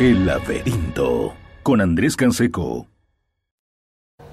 El laberinto con Andrés Canseco.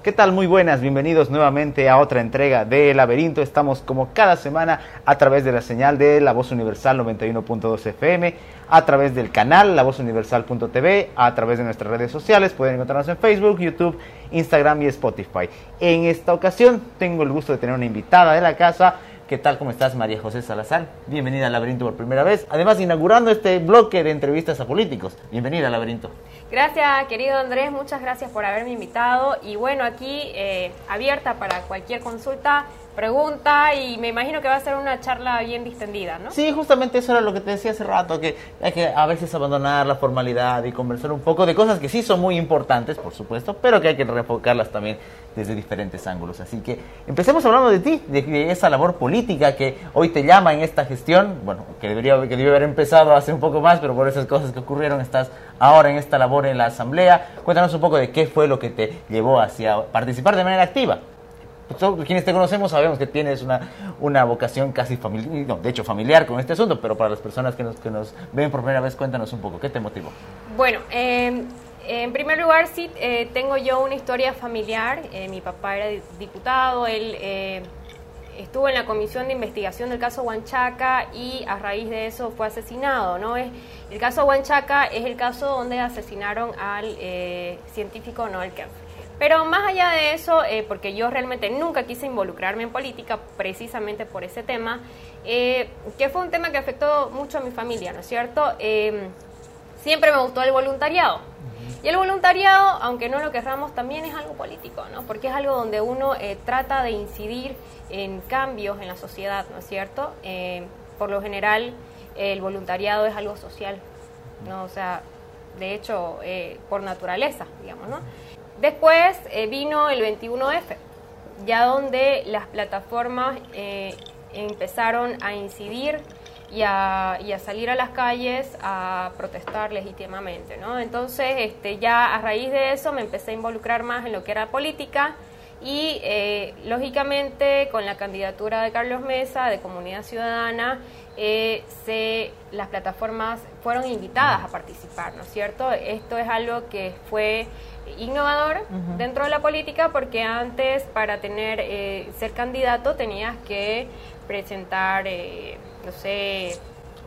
¿Qué tal? Muy buenas, bienvenidos nuevamente a otra entrega de El Laberinto. Estamos como cada semana a través de la señal de La Voz Universal 91.2 FM, a través del canal La Voz Universal.tv, a través de nuestras redes sociales. Pueden encontrarnos en Facebook, YouTube, Instagram y Spotify. En esta ocasión tengo el gusto de tener una invitada de la casa ¿Qué tal? ¿Cómo estás, María José Salazar? Bienvenida al Laberinto por primera vez. Además, inaugurando este bloque de entrevistas a políticos. Bienvenida al Laberinto. Gracias, querido Andrés. Muchas gracias por haberme invitado. Y bueno, aquí eh, abierta para cualquier consulta pregunta y me imagino que va a ser una charla bien distendida, ¿no? Sí, justamente eso era lo que te decía hace rato, que hay que a veces abandonar la formalidad y conversar un poco de cosas que sí son muy importantes, por supuesto, pero que hay que reenfocarlas también desde diferentes ángulos. Así que empecemos hablando de ti, de, esa labor política que hoy te llama en esta gestión, bueno, que debería que debe haber empezado hace un poco más, pero por esas cosas que ocurrieron estás ahora en esta labor en la Asamblea. Cuéntanos un poco de qué fue lo que te llevó hacia participar de manera activa todos quienes te conocemos sabemos que tienes una, una vocación casi familiar, de hecho familiar con este asunto, pero para las personas que nos, que nos ven por primera vez, cuéntanos un poco, ¿qué te motivó? Bueno, em, en primer lugar, sí, eh, tengo yo una historia familiar. Eh, mi papá era diputado, él eh, estuvo en la comisión de investigación del caso Huanchaca y a raíz de eso fue asesinado. ¿no? El caso Huanchaca es el caso donde asesinaron al científico Noel Kempf. Pero más allá de eso, eh, porque yo realmente nunca quise involucrarme en política precisamente por ese tema, eh, que fue un tema que afectó mucho a mi familia, ¿no es cierto? Em, siempre me gustó el voluntariado. Y el voluntariado, aunque no lo querramos, también es algo político, ¿no? Porque es algo donde uno eh, trata de incidir en cambios en la sociedad, ¿no es cierto? por lo general, el voluntariado es algo social, ¿no? O sea, de hecho, por naturaleza, digamos, ¿no? Después eh, vino el 21F, ya donde las plataformas eh, empezaron a incidir y a, salir a las calles a protestar legítimamente, ¿no? Entonces, este, ya a raíz de eso me empecé a involucrar más en lo que era política y, eh, lógicamente, con la candidatura de Carlos Mesa, de Comunidad Ciudadana, se, las plataformas fueron invitadas a participar, ¿no es cierto? Esto es algo que fue innovador dentro de la política porque antes para tener eh, ser candidato tenías que presentar, eh, no sé,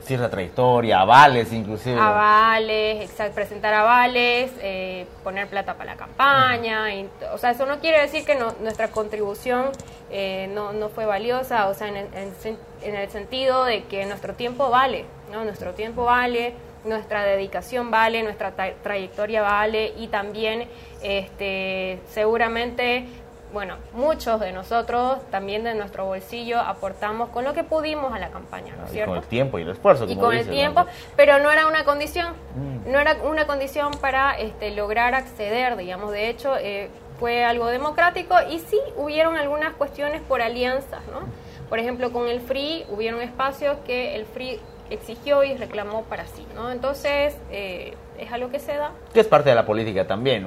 cierta trayectoria, avales inclusive. Avales, exacto, presentar avales, eh, poner plata para la campaña. o sea, eso no quiere decir que nuestra contribución no, no, fue valiosa, o sea, en, en, el sentido de que nuestro tiempo vale, ¿no? Nuestro tiempo vale nuestra dedicación vale, nuestra trayectoria vale y también este, seguramente, bueno, muchos de nosotros también de nuestro bolsillo aportamos con lo que pudimos a la campaña, ¿no es cierto? con el tiempo y el esfuerzo. y con el tiempo, pero no era una condición, mm. no era una condición para este, lograr acceder, digamos, de hecho eh, fue algo democrático y sí hubieron algunas cuestiones por alianzas, ¿no? Por ejemplo, con el FRI hubieron espacios que el FRI exigió y reclamó para sí, ¿no? Entonces, eh, es algo que se da. Que es parte de la política también,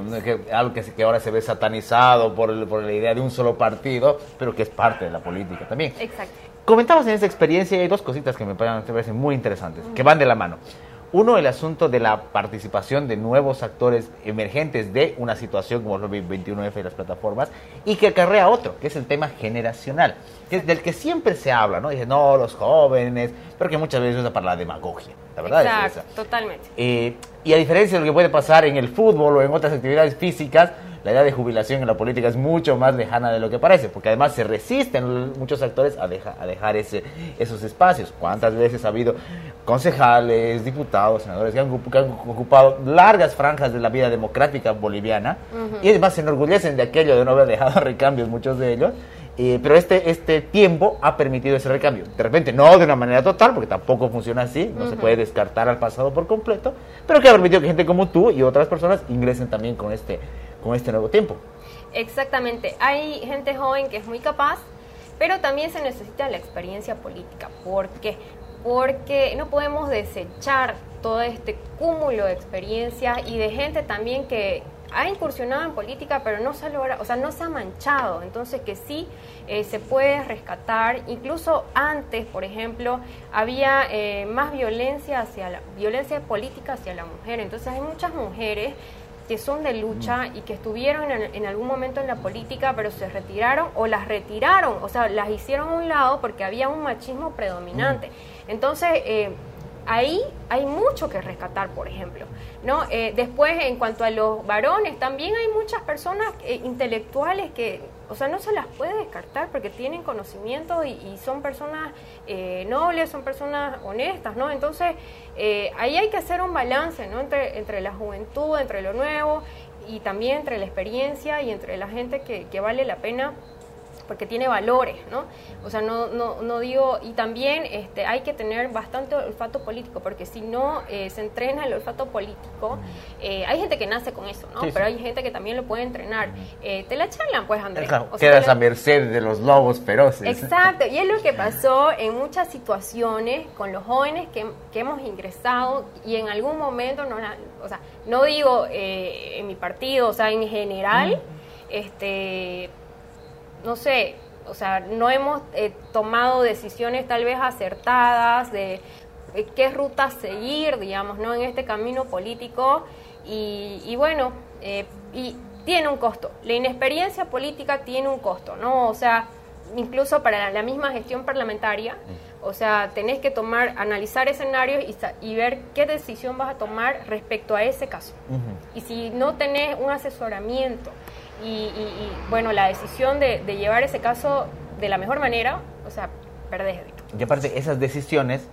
algo que, que, ahora se ve satanizado por, por la idea de un solo partido, pero que es parte de la política también. Exacto. Comentamos en esa experiencia y hay dos cositas que me parecen muy interesantes, que van de la mano. Uno, el asunto de la participación de nuevos actores emergentes de una situación como el 21F y las plataformas, y que acarrea otro, que es el tema generacional, que es del que siempre se habla, ¿no? Dice, no, los jóvenes, pero que muchas veces usa para la demagogia, la verdad Exacto, es esa. totalmente. Eh, y a diferencia de lo que puede pasar en el fútbol o en otras actividades físicas, la edad de jubilación en la política es mucho más lejana de lo que parece, porque además se resisten muchos actores a, a dejar ese, esos espacios. ¿Cuántas veces ha habido concejales, diputados, senadores que han, ocupado largas franjas de la vida democrática boliviana y además se enorgullecen de aquello de no haber dejado recambios muchos de ellos? Eh, pero este, este tiempo ha permitido ese recambio. De repente, no de una manera total, porque tampoco funciona así, no se puede descartar al pasado por completo, pero que ha permitido que gente como tú y otras personas ingresen también con este, con este nuevo tiempo. Exactamente. Hay gente joven que es muy capaz, pero también se necesita la experiencia política. ¿Por qué? Porque no podemos desechar todo este cúmulo de experiencias y de gente también que ha incursionado en política, pero no se logra, o sea, no se ha manchado. Entonces que sí eh, se puede rescatar. Incluso antes, por ejemplo, había eh, más violencia hacia la violencia política hacia la mujer. Entonces hay muchas mujeres que son de lucha y que estuvieron en, algún momento en la política, pero se retiraron o las retiraron, o sea, las hicieron a un lado porque había un machismo predominante. Entonces, eh, ahí hay mucho que rescatar, por ejemplo. ¿no? Eh, después, en cuanto a los varones, también hay muchas personas eh, intelectuales que, o sea, no se las puede descartar porque tienen conocimiento y, son personas eh, nobles, son personas honestas, ¿no? Entonces, ahí hay que hacer un balance, ¿no? Entre, entre la juventud, entre lo nuevo y también entre la experiencia y entre la gente que, que vale la pena porque tiene valores, ¿no? O sea, no, no, no digo, y también este, hay que tener bastante olfato político, porque si no eh, se entrena el olfato político, eh, hay gente que nace con eso, ¿no? Pero hay gente que también lo puede entrenar. Eh, te la charlan, pues, Andrés. O quedas a merced de los lobos feroces. Exacto, y es lo que pasó en muchas situaciones con los jóvenes que, que hemos ingresado y en algún momento, no, o sea, no digo en mi partido, o sea, en general, este no sé, o sea, no hemos eh, tomado decisiones tal vez acertadas de qué ruta seguir, digamos, ¿no? En este camino político y, bueno, eh, y tiene un costo. La inexperiencia política tiene un costo, ¿no? O sea, incluso para la misma gestión parlamentaria, o sea, tenés que tomar, analizar escenarios y, ver qué decisión vas a tomar respecto a ese caso. Y si no tenés un asesoramiento y, bueno, la decisión de, de, llevar ese caso de la mejor manera, o sea, perdés. Y aparte, esas decisiones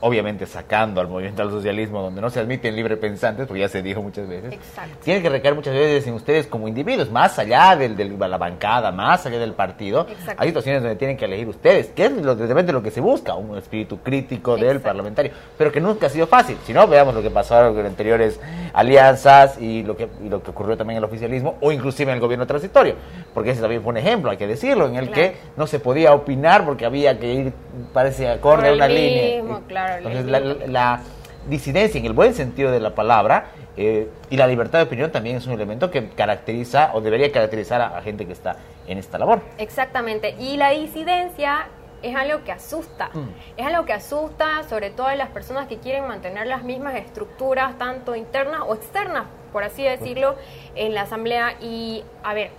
obviamente sacando al movimiento al socialismo, donde no se admiten libre pensantes, porque ya se dijo muchas veces, Exacto. tiene que recaer muchas veces en ustedes como individuos, más allá de la bancada, más allá del partido. Hay situaciones donde tienen que elegir ustedes, que es lo, lo que se busca, un espíritu crítico del parlamentario, pero que nunca ha sido fácil. Si no, veamos lo que pasó con anteriores alianzas y lo, que, lo que ocurrió también en el oficialismo, o inclusive en el gobierno transitorio, porque ese también fue un ejemplo, hay que decirlo, en el que no se podía opinar porque había que ir, parece, acorde a una línea. Claro entonces, la, disidencia, en el buen sentido de la palabra, eh, y la libertad de opinión también es un elemento que caracteriza o debería caracterizar a, gente que está en esta labor. Exactamente. Y la disidencia es algo que asusta. Mm. Es algo que asusta sobre todo a las personas que quieren mantener las mismas estructuras, tanto internas o externas, por así decirlo, en la asamblea. Y, a ver,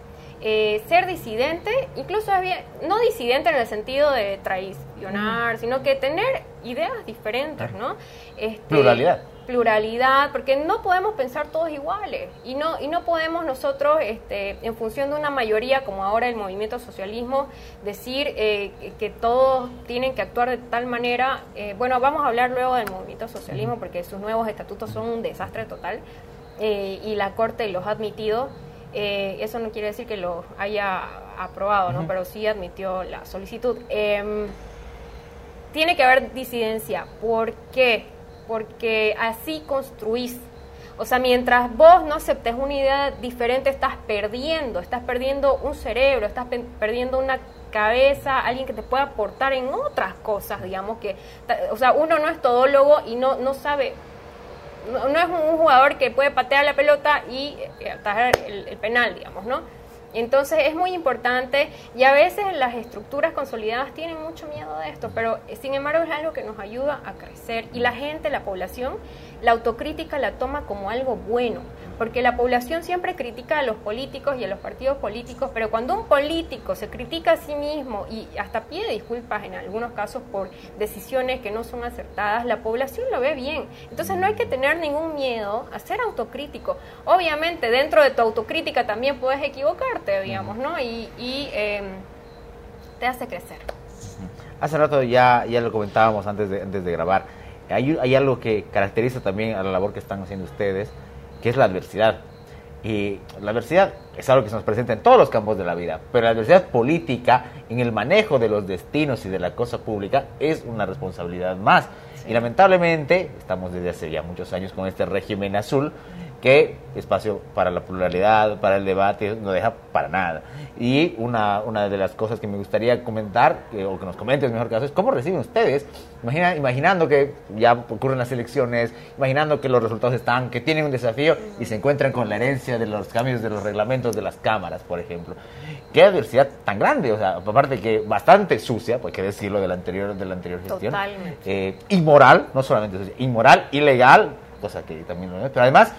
eh, ser disidente, incluso había, no disidente en el sentido de traicionar, sino que tener ideas diferentes, ¿no? Este, pluralidad. Pluralidad, porque no podemos pensar todos iguales y no, y no podemos nosotros, este, en función de una mayoría, como ahora el movimiento socialismo, decir eh, que todos tienen que actuar de tal manera. Eh, bueno, vamos a hablar luego del movimiento socialismo porque sus nuevos estatutos son un desastre total y la Corte los ha admitido. Eh, eso no quiere decir que lo haya aprobado, ¿no? Pero sí admitió la solicitud. Em, tiene que haber disidencia. ¿Por qué? Porque así construís. O sea, mientras vos no aceptes una idea diferente, estás perdiendo, estás perdiendo un cerebro, estás perdiendo una cabeza, alguien que te pueda aportar en otras cosas, digamos que, o sea, uno no es todólogo y no, no sabe no, es un jugador que puede patear la pelota y eh, atajar el, penal, digamos, ¿no? Entonces es muy importante y a veces las estructuras consolidadas tienen mucho miedo de esto, pero eh, sin embargo es algo que nos ayuda a crecer y la gente, la población, la autocrítica la toma como algo bueno porque la población siempre critica a los políticos y a los partidos políticos, pero cuando un político se critica a sí mismo y hasta pide disculpas en algunos casos por decisiones que no son acertadas, la población lo ve bien. Entonces no hay que tener ningún miedo a ser autocrítico. Obviamente dentro de tu autocrítica también puedes equivocarte, digamos, ¿no? Y, em, te hace crecer. Hace rato ya, ya lo comentábamos antes de, antes de grabar. Hay, hay algo que caracteriza también a la labor que están haciendo ustedes, que es la adversidad. Y la adversidad es algo que se nos presenta en todos los campos de la vida, pero la adversidad política en el manejo de los destinos y de la cosa pública es una responsabilidad más. Y lamentablemente, estamos desde hace ya muchos años con este régimen azul, que espacio para la pluralidad, para el debate, no deja para nada. Y una, una de las cosas que me gustaría comentar, o que nos comentes mejor caso, es cómo reciben ustedes, imagina, imaginando que ya ocurren las elecciones, imaginando que los resultados están, que tienen un desafío y se encuentran con la herencia de los cambios de los reglamentos de las cámaras, por ejemplo. Qué adversidad tan grande, o sea, aparte que bastante sucia, pues que decirlo de la anterior, de la anterior gestión. Totalmente. Eh, inmoral, no solamente sucia, inmoral, ilegal, cosa que también lo es, pero además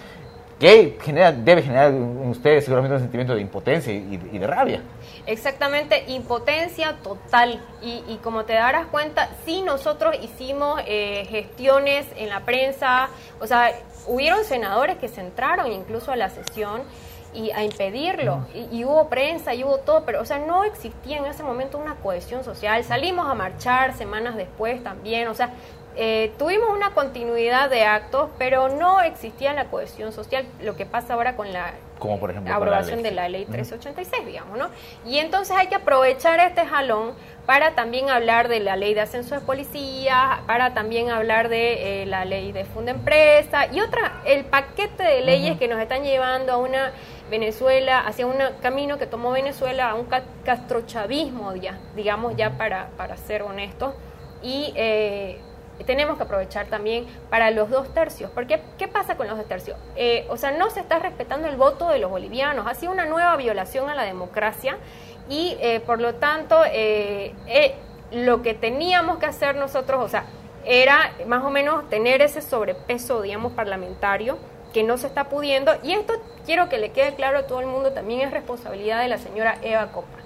que genera, debe generar en ustedes seguramente un sentimiento de impotencia y, y de rabia. Exactamente, impotencia total. Y, y, como te darás cuenta, sí nosotros hicimos eh, gestiones en la prensa, o sea, hubieron senadores que se entraron incluso a la sesión y a impedirlo. Y, y, hubo prensa y hubo todo, pero o sea, no existía en ese momento una cohesión social. Salimos a marchar semanas después también, o sea, eh, tuvimos una continuidad de actos, pero no existía la cohesión social, lo que pasa ahora con la Como por ejemplo, aprobación la de la ley 386, digamos, ¿no? Y entonces hay que aprovechar este jalón para también hablar de la ley de ascenso de policía, para también hablar de eh, la ley de funda empresa y otra, el paquete de leyes uh -huh. que nos están llevando a una Venezuela, hacia un camino que tomó Venezuela a un castrochavismo, ya, digamos ya para, para ser honestos. Y eh, tenemos que aprovechar también para los dos tercios. Porque, ¿qué pasa con los dos tercios? Eh, o sea, no se está respetando el voto de los bolivianos. Ha sido una nueva violación a la democracia y, eh, por lo tanto, eh, lo que teníamos que hacer nosotros, o sea, era más o menos tener ese sobrepeso, digamos, parlamentario que no se está pudiendo. Y esto quiero que le quede claro a todo el mundo, también es responsabilidad de la señora Eva Copa.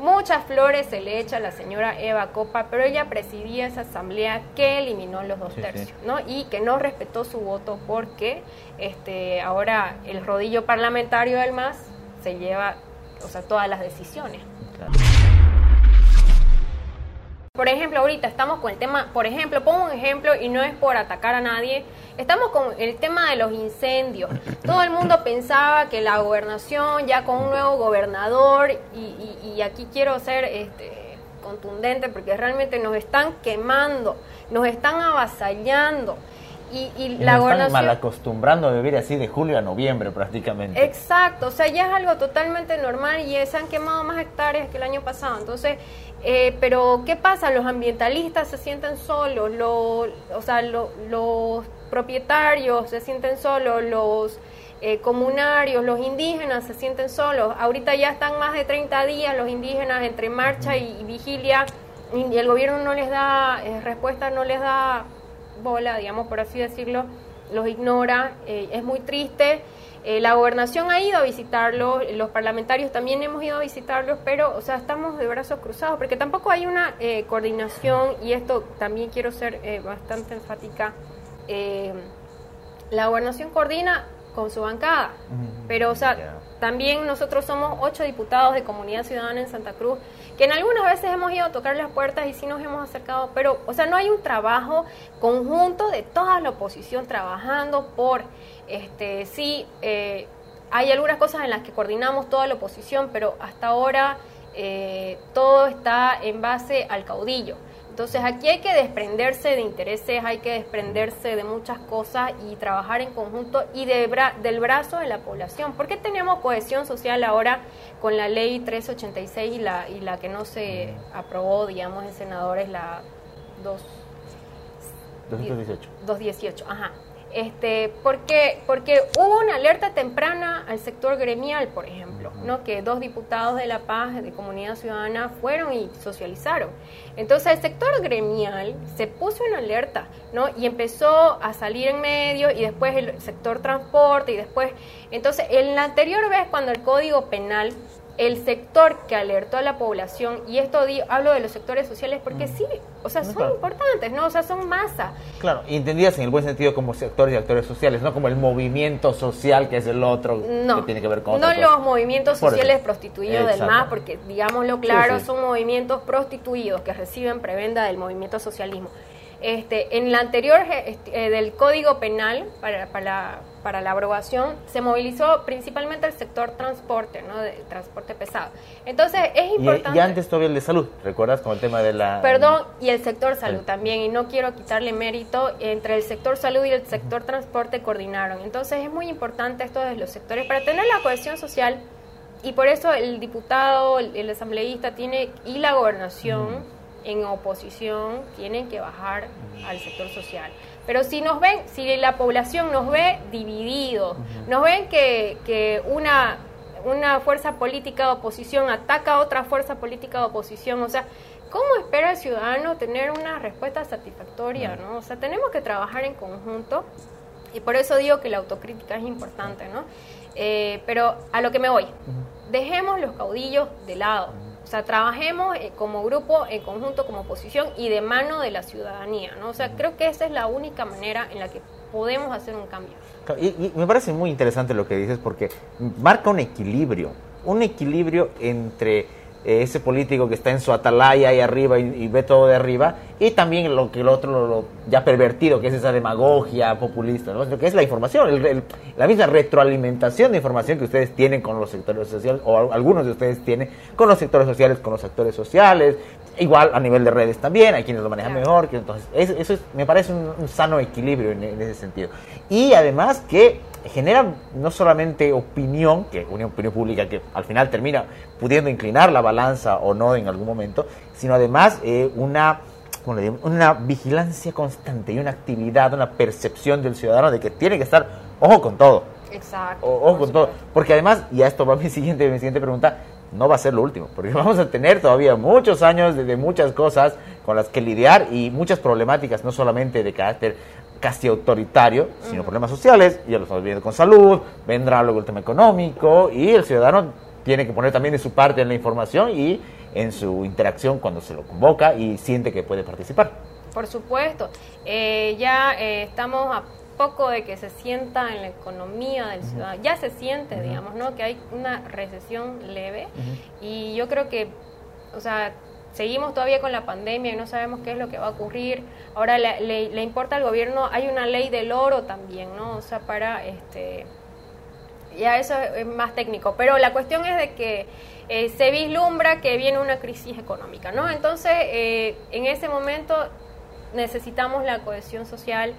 Muchas flores se le echa a la señora Eva Copa, pero ella presidía esa asamblea que eliminó los dos sí, tercios, sí. ¿no? Y que no respetó su voto porque este, ahora el rodillo parlamentario del MAS se lleva, o sea, todas las decisiones. Claro. Por ejemplo, ahorita estamos con el tema, por ejemplo, pongo un ejemplo y no es por atacar a nadie, estamos con el tema de los incendios. Todo el mundo pensaba que la gobernación, ya con un nuevo gobernador, y, y, y aquí quiero ser este, contundente porque realmente nos están quemando, nos están avasallando. Y, y, y la nos gobernación... están mal acostumbrando a vivir así de julio a noviembre prácticamente. Exacto, o sea, ya es algo totalmente normal y se han quemado más hectáreas que el año pasado. Entonces, eh, pero ¿qué pasa? Los ambientalistas se sienten solos, lo, o sea, lo, los propietarios se sienten solos, los eh, comunarios, los indígenas se sienten solos. Ahorita ya están más de 30 días los indígenas entre marcha y, vigilia y el gobierno no les da eh, respuesta, no les da bola, digamos por así decirlo, los ignora, eh, es muy triste. Eh, la gobernación ha ido a visitarlos, los parlamentarios también hemos ido a visitarlos, pero, o sea, estamos de brazos cruzados, porque tampoco hay una eh, coordinación, y esto también quiero ser eh, bastante enfática. la gobernación coordina con su bancada, pero, o sea, también nosotros somos ocho diputados de Comunidad Ciudadana en Santa Cruz, que en algunas veces hemos ido a tocar las puertas y sí nos hemos acercado, pero, o sea, no hay un trabajo conjunto de toda la oposición trabajando por este, sí, eh, hay algunas cosas en las que coordinamos toda la oposición, pero hasta ahora eh, todo está en base al caudillo. Entonces aquí hay que desprenderse de intereses, hay que desprenderse de muchas cosas y trabajar en conjunto y de bra del brazo de la población. ¿Por qué tenemos cohesión social ahora con la ley 386 y la, y la que no se aprobó, digamos, en senadores, la 2, 218? 218, ajá. Este, porque, porque hubo una alerta temprana al sector gremial, por ejemplo, ¿no? que dos diputados de La Paz, de Comunidad Ciudadana, fueron y socializaron. Entonces el sector gremial se puso en alerta ¿no? y empezó a salir en medio y después el sector transporte y después... Entonces, en la anterior vez cuando el Código Penal el sector que alertó a la población, y esto di, hablo de los sectores sociales porque sí, o sea, son claro. importantes, ¿no? O sea, son masa. Claro, y entendidas en el buen sentido como sectores y actores sociales, no como el movimiento social que es el otro no, que tiene que ver con No los movimientos sociales prostituidos del MAS, porque digámoslo claro, sí, sí. son movimientos prostituidos que reciben prebenda del movimiento socialismo. Este, en la anterior este, del Código Penal para, para, para, la aprobación se movilizó principalmente el sector transporte, ¿no? De transporte pesado. Entonces es importante. Y, antes todavía el de salud, ¿recuerdas con el tema de la. Perdón, y el sector salud también, y no quiero quitarle mérito, entre el sector salud y el sector transporte coordinaron. Entonces es muy importante esto de los sectores para tener la cohesión social y por eso el diputado, el, asambleísta tiene y la gobernación en oposición tienen que bajar al sector social. Pero si nos ven, si la población nos ve divididos, nos ven que, que una, una fuerza política de oposición ataca a otra fuerza política de oposición, o sea, ¿cómo espera el ciudadano tener una respuesta satisfactoria? ¿no? O sea, tenemos que trabajar en conjunto y por eso digo que la autocrítica es importante, ¿no? Eh, pero a lo que me voy, dejemos los caudillos de lado. O sea, trabajemos eh, como grupo, en conjunto, como oposición y de mano de la ciudadanía, ¿no? O sea, creo que esa es la única manera en la que podemos hacer un cambio. y me parece muy interesante lo que dices porque marca un equilibrio, un equilibrio entre eh, ese político que está en su atalaya ahí arriba y, ve todo de arriba, y también lo que el otro lo, ya pervertido, que es esa demagogia populista, ¿no? Lo que es la información, la misma retroalimentación de información que ustedes tienen con los sectores sociales, o algunos de ustedes tienen con los sectores sociales, con los actores sociales, igual a nivel de redes también, hay quienes lo manejan mejor, que entonces eso, me parece un, sano equilibrio en, ese sentido. Y además que genera no solamente opinión, que una opinión pública que al final termina pudiendo inclinar la balanza o no en algún momento, sino además eh, una, una vigilancia constante y una actividad, una percepción del ciudadano de que tiene que estar ojo con todo. Exacto. ojo con todo. Porque además, y a esto va mi siguiente, mi siguiente pregunta, no va a ser lo último, porque vamos a tener todavía muchos años de, de muchas cosas con las que lidiar y muchas problemáticas, no solamente de carácter casi autoritario, sino problemas sociales, ya lo estamos viendo con salud, vendrá luego el tema económico y el ciudadano tiene que poner también de su parte en la información y en su interacción cuando se lo convoca y siente que puede participar. Por supuesto, eh, ya eh, estamos a poco de que se sienta en la economía del ciudadano, ya se siente, digamos, ¿no? Que hay una recesión leve y yo creo que, o sea, seguimos todavía con la pandemia y no sabemos qué es lo que va a ocurrir. Ahora le, importa al gobierno, hay una ley del oro también, ¿no? O sea, para este ya eso es más técnico, pero la cuestión es de que eh, se vislumbra que viene una crisis económica, ¿no? Entonces, eh, en ese momento necesitamos la cohesión social,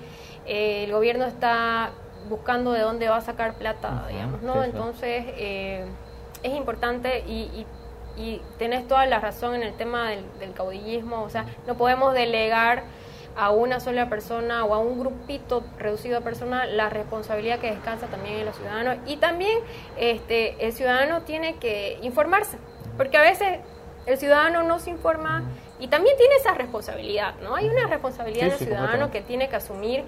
eh, el gobierno está buscando de dónde va a sacar plata, digamos, ¿no? Entonces, es importante y y tenés toda la razón en el tema del, caudillismo, o sea, no podemos delegar a una sola persona o a un grupito reducido de personas la responsabilidad que descansa también en los ciudadanos. Y también este el ciudadano tiene que informarse porque a veces el ciudadano no se informa y también tiene esa responsabilidad, ¿no? Hay una responsabilidad del ciudadano que tiene que asumir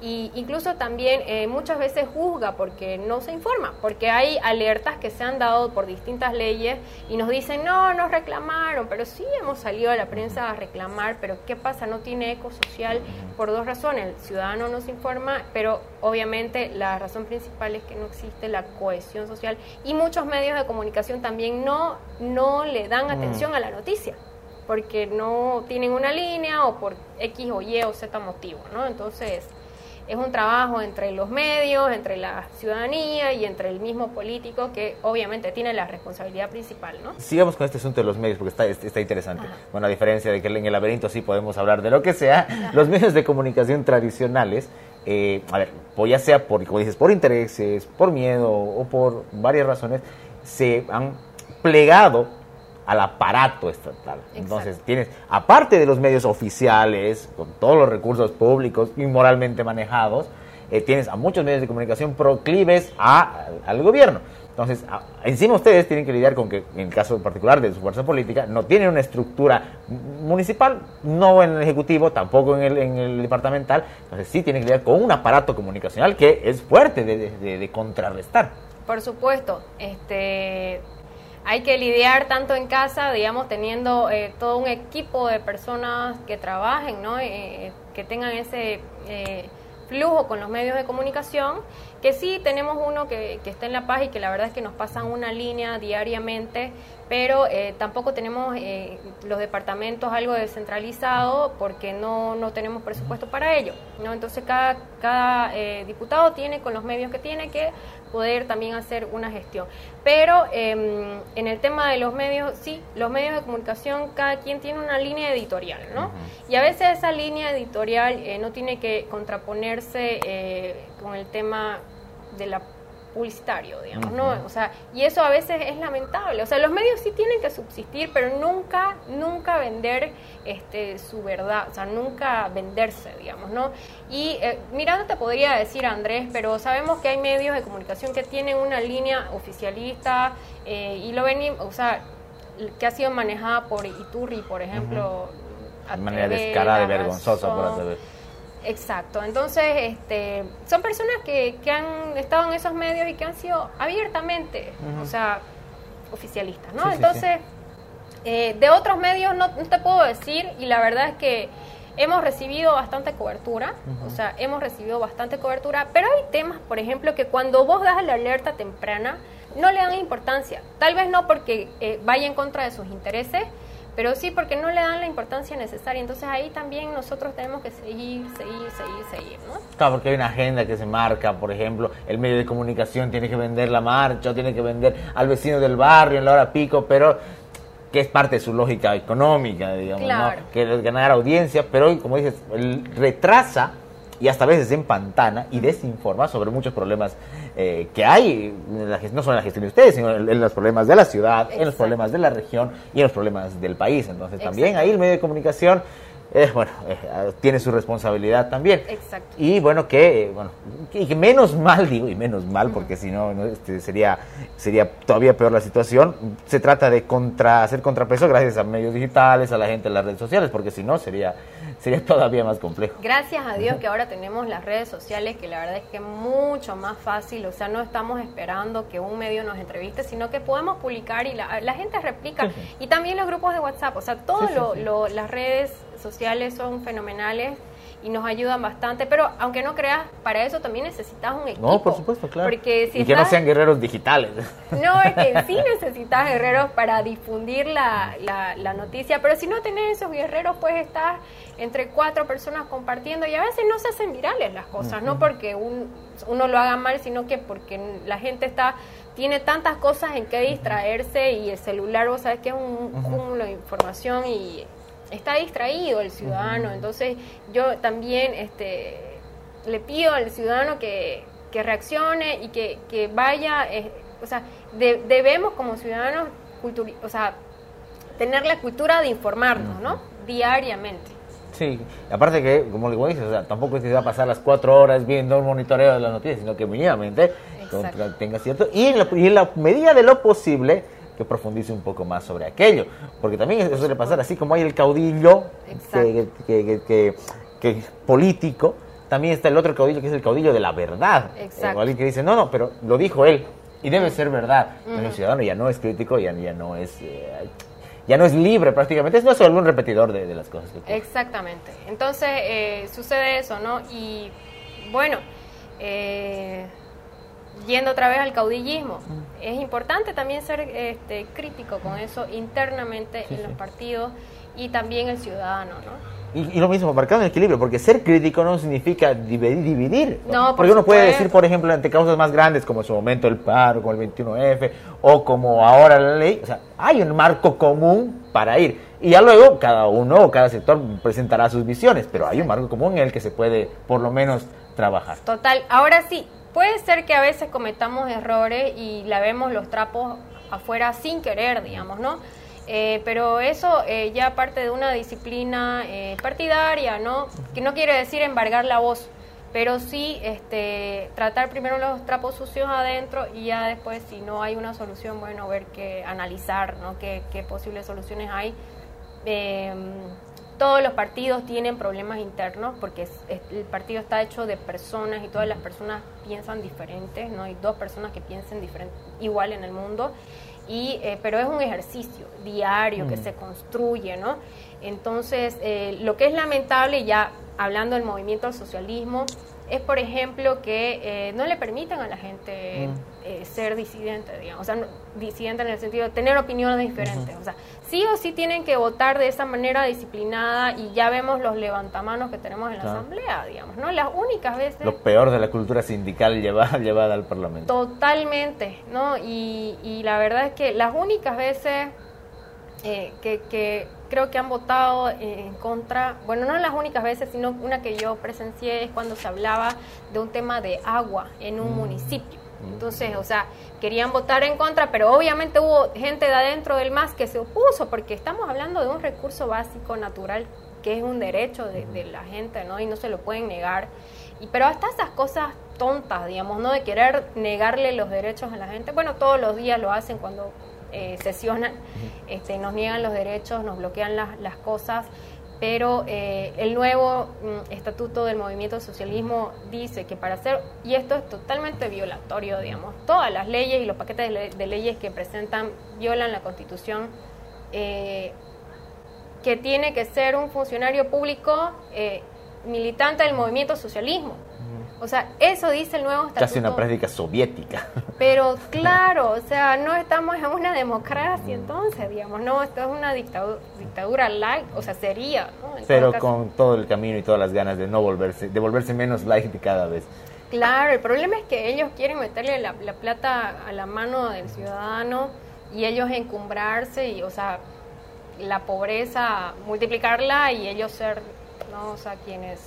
y incluso también eh, muchas veces juzga porque no se informa, porque hay alertas que se han dado por distintas leyes y nos dicen, no, nos reclamaron, pero sí hemos salido a la prensa a reclamar, pero ¿qué pasa? No tiene eco social por dos razones, el ciudadano no se informa, pero obviamente la razón principal es que no existe la cohesión social y muchos medios de comunicación también no, no le dan atención a la noticia porque no tienen una línea o por X o Y o Z motivo, ¿no? Entonces, es un trabajo entre los medios, entre la ciudadanía y entre el mismo político que obviamente tiene la responsabilidad principal, ¿no? Sigamos con este asunto de los medios porque está, está interesante. Bueno, a diferencia de que en el laberinto sí podemos hablar de lo que sea, los medios de comunicación tradicionales, eh, a ver, pues ya sea por, como dices, por intereses, por miedo o por varias razones, se han plegado al aparato estatal. Entonces tienes, aparte de los medios oficiales, con todos los recursos públicos y moralmente manejados, eh, tienes a muchos medios de comunicación proclives a, al gobierno. Entonces, encima ustedes tienen que lidiar con que, en el caso particular de su fuerza política, no tienen una estructura municipal, no en el ejecutivo, tampoco en el, en el departamental. Entonces, sí tienen que lidiar con un aparato comunicacional que es fuerte de, de, de contrarrestar. Por supuesto, este hay que lidiar tanto en casa, digamos, teniendo eh, todo un equipo de personas que trabajen, ¿no? Eh, que tengan ese eh, flujo con los medios de comunicación que sí tenemos uno que, que está en La Paz y que la verdad es que nos pasan una línea diariamente pero eh, tampoco tenemos eh, los departamentos algo descentralizado porque no, no tenemos presupuesto para ello. ¿no? Entonces cada, cada eh, diputado tiene con los medios que tiene que poder también hacer una gestión. Pero em, en el tema de los medios, sí, los medios de comunicación, cada quien tiene una línea editorial, ¿no? Y a veces esa línea editorial no tiene que contraponerse con el tema de la publicitario, digamos, ¿no? O sea, y eso a veces es lamentable. O sea, los medios sí tienen que subsistir, pero nunca, nunca vender este, su verdad, o sea, nunca venderse, digamos, ¿no? Y eh, mirando te podría decir, Andrés, pero sabemos que hay medios de comunicación que tienen una línea oficialista eh, y lo venimos, o sea, que ha sido manejada por Iturri, por ejemplo. De manera descarada y vergonzosa por ATV Exacto, entonces este, son personas que, que, han estado en esos medios y que han sido abiertamente, o sea, oficialistas, ¿no? entonces, eh, de otros medios no, te puedo decir y la verdad es que hemos recibido bastante cobertura, o sea, hemos recibido bastante cobertura, pero hay temas, por ejemplo, que cuando vos das la alerta temprana, no le dan importancia, tal vez no porque eh, vaya en contra de sus intereses, pero sí porque no le dan la importancia necesaria. Entonces ahí también nosotros tenemos que seguir, seguir, seguir, seguir, ¿no? Claro, porque hay una agenda que se marca, por ejemplo, el medio de comunicación tiene que vender la marcha, o tiene que vender al vecino del barrio en la hora pico, pero que es parte de su lógica económica, digamos, ¿no? que es ganar audiencia, pero como dices, retrasa y hasta a veces empantana y desinforma sobre muchos problemas eh, que hay, no solo en la gestión de ustedes, sino en, los problemas de la ciudad, en los problemas de la región y en los problemas del país. Entonces también ahí el medio de comunicación eh, bueno, eh, tiene su responsabilidad también. Exacto. Y bueno, que, bueno, y que menos mal, digo, y menos mal, porque si no, este, sería, sería todavía peor la situación. Se trata de contra, hacer contrapeso gracias a medios digitales, a la gente en las redes sociales, porque si no, sería, sería todavía más complejo. Gracias a Dios que ahora tenemos las redes sociales, que la verdad es que es mucho más fácil, o sea, no estamos esperando que un medio nos entreviste, sino que podemos publicar y la, la gente replica. Y también los grupos de WhatsApp, o sea, todas las redes sociales son fenomenales y nos ayudan bastante, pero aunque no creas, para eso también necesitas un equipo. No, por supuesto, claro. Porque y que no sean guerreros digitales. No, es que sí necesitas guerreros para difundir la, la, noticia, pero si no tenés esos guerreros, pues estar entre cuatro personas compartiendo y a veces no se hacen virales las cosas, no porque uno lo haga mal, sino que porque la gente está tiene tantas cosas en que distraerse y el celular, vos sabes que es un cúmulo de información y está distraído el ciudadano. Entonces yo también este, le pido al ciudadano que, reaccione y que, que vaya, eh, o sea, debemos como ciudadanos o sea, tener la cultura de informarnos, ¿no? Diariamente. Sí, aparte que, como le dices, o sea, tampoco es que va a pasar las cuatro horas viendo un monitoreo de las noticias, sino que mínimamente tenga cierto. Y en, la, y en la medida de lo posible, que profundice un poco más sobre aquello. Porque también eso suele pasar, así como hay el caudillo que, que, que, político, también está el otro caudillo que es el caudillo de la verdad. Exacto. Alguien que dice, no, no, pero lo dijo él y debe ser verdad. el ciudadano ya no es crítico, ya, ya no es... Eh, ya no es libre prácticamente, es no solo un repetidor de, las cosas que Exactamente. Entonces eh, sucede eso, ¿no? Y bueno, eh, yendo otra vez al caudillismo, es importante también ser este, crítico con eso internamente en los partidos y también el ciudadano, ¿no? Y, lo mismo, marcando el equilibrio, porque ser crítico no significa dividir. No, porque uno puede decir, por ejemplo, ante causas más grandes, como en su momento el paro, como el 21F, o como ahora la ley, o sea, hay un marco común para ir. Y ya luego cada uno o cada sector presentará sus visiones, pero hay un marco común en el que se puede, por lo menos, trabajar. Total, ahora sí, Puede ser que a veces cometamos errores y la vemos los trapos afuera sin querer, digamos, ¿no? Eh, pero eso eh, ya parte de una disciplina eh, partidaria, ¿no? Que no quiere decir embargar la voz, pero sí este, tratar primero los trapos sucios adentro y ya después, si no hay una solución, bueno, ver qué, analizar, ¿no? Qué, qué posibles soluciones hay todos los partidos tienen problemas internos porque el partido está hecho de personas y todas las personas piensan diferentes, no hay dos personas que piensen diferente, igual en el mundo, y, eh, pero es un ejercicio diario que mm. se construye, ¿no? Entonces, eh, lo que es lamentable, ya hablando del movimiento al socialismo, es, por ejemplo, que eh, no le permitan a la gente Mm. eh, ser disidente, digamos, o sea, no- disidente en el sentido de tener opiniones diferentes, o sea, sí o sí tienen que votar de esa manera disciplinada y ya vemos los levantamanos que tenemos en la Claro. asamblea, digamos, ¿no? Las únicas veces... Lo peor de la cultura sindical llevada, llevada al Parlamento. Totalmente, ¿no? Y, y la verdad es que las únicas veces eh, que, que creo que han votado en contra, bueno, no las únicas veces, sino una que yo presencié es cuando se hablaba de un tema de agua en un municipio. Entonces, o sea, querían votar en contra, pero obviamente hubo gente de adentro del MAS que se opuso, porque estamos hablando de un recurso básico natural que es un derecho de, de la gente, ¿no? Y no se lo pueden negar. Y, pero hasta esas cosas tontas, digamos, ¿no? De querer negarle los derechos a la gente. Bueno, todos los días lo hacen cuando eh, sesionan, este, nos niegan los derechos, nos bloquean las, las cosas, pero eh, el nuevo mm, estatuto del movimiento socialismo dice que para hacer, y esto es totalmente violatorio, digamos, todas las leyes y los paquetes de, le- de leyes que presentan violan la constitución, eh, que tiene que ser un funcionario público eh, militante del movimiento socialismo. O sea, eso dice el nuevo estatuto. Casi una práctica soviética. Pero claro, o sea, no estamos en una democracia entonces, digamos, no, esto es una dictadura, dictadura light, o sea, sería, Pero todo con todo el camino y todas las ganas de no volverse, de volverse menos light cada vez. Claro, el problema es que ellos quieren meterle la, la plata a la mano del ciudadano y ellos encumbrarse y, o sea, la pobreza, multiplicarla y ellos ser, ¿no? O sea, quienes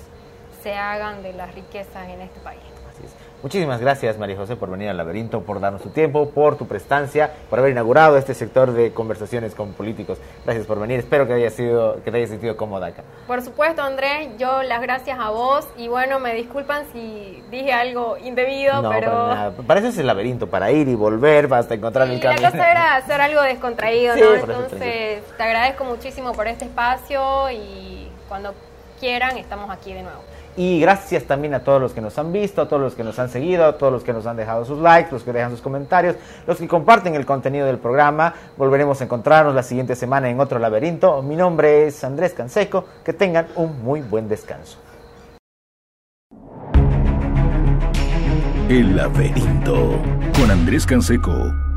se hagan de las riquezas en este país. Así es. Muchísimas gracias, María José, por venir al laberinto, por darnos tu tiempo, por tu prestancia, por haber inaugurado este sector de conversaciones con políticos. Gracias por venir. Espero que haya sido, que te hayas sentido cómoda acá. Por supuesto, Andrés, yo las gracias a vos y bueno, me disculpan si dije algo indebido, no, pero para nada. Para eso es el laberinto, para ir y volver hasta encontrar Sí, el la camino. cosa era hacer algo descontraído, Sí, ¿no? Entonces, te agradezco muchísimo por este espacio y cuando quieran estamos aquí de nuevo. Y gracias también a todos los que nos han visto, a todos los que nos han seguido, a todos los que nos han dejado sus likes, los que dejan sus comentarios, los que comparten el contenido del programa. Volveremos a encontrarnos la siguiente semana en otro laberinto. Mi nombre es Andrés Canseco. Que tengan un muy buen descanso. El laberinto con Andrés Canseco.